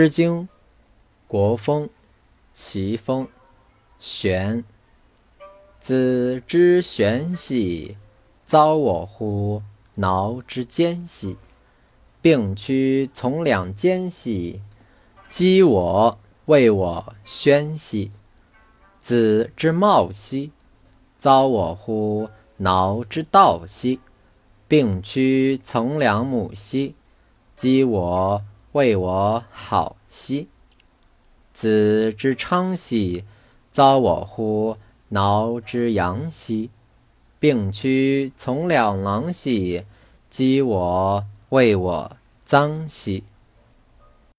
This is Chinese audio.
《诗经·国风·齐风·玄》：子之玄兮，遭我乎挠之间兮！并驱从两间兮，击我为我宣兮！子之茂兮，遭我乎挠之道兮！并驱从两母兮，击我。为我好兮，子之昌兮，遭我乎挠之阳兮，病屈从两狼兮，击我为我脏兮。